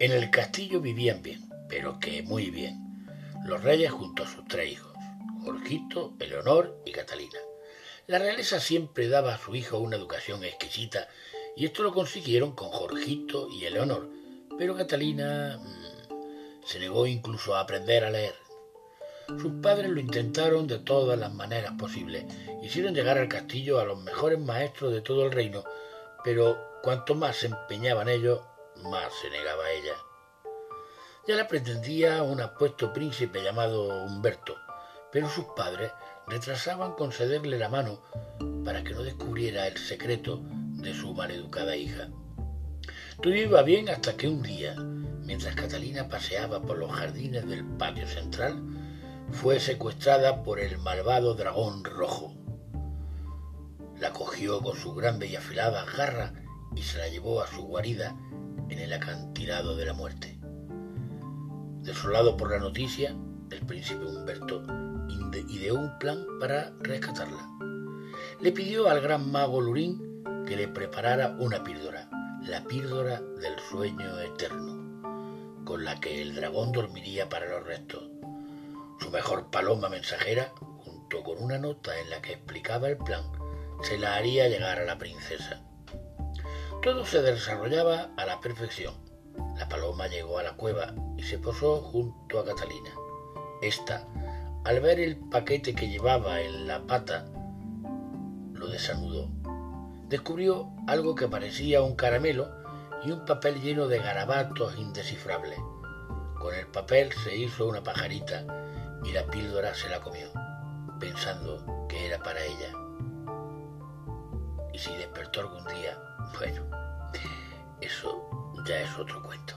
En el castillo vivían bien, pero que muy bien, los reyes junto a sus tres hijos, Jorgito, Eleonor y Catalina. La realeza siempre daba a su hijo una educación exquisita y esto lo consiguieron con Jorgito y Eleonor, pero Catalina mmm, se negó incluso a aprender a leer. Sus padres lo intentaron de todas las maneras posibles. Hicieron llegar al castillo a los mejores maestros de todo el reino, pero cuanto más se empeñaban ellos, más se negaba ella. Ya la pretendía un apuesto príncipe llamado Humberto, pero sus padres retrasaban concederle la mano para que no descubriera el secreto de su maleducada hija. Todo iba bien hasta que un día, mientras Catalina paseaba por los jardines del patio central, fue secuestrada por el malvado dragón rojo. La cogió con su grande y afilada garra y se la llevó a su guarida en el acantilado de la muerte. Desolado por la noticia, el príncipe Humberto ideó un plan para rescatarla. Le pidió al gran mago Lurín que le preparara una píldora, la píldora del sueño eterno, con la que el dragón dormiría para los restos. Su mejor paloma mensajera, junto con una nota en la que explicaba el plan, se la haría llegar a la princesa. Todo se desarrollaba a la perfección. La paloma llegó a la cueva y se posó junto a Catalina. Esta, al ver el paquete que llevaba en la pata, lo desanudó. Descubrió algo que parecía un caramelo y un papel lleno de garabatos indescifrables. Con el papel se hizo una pajarita y la píldora se la comió, pensando que era para ella. Y si despertó algún día, bueno, ya es otro cuento.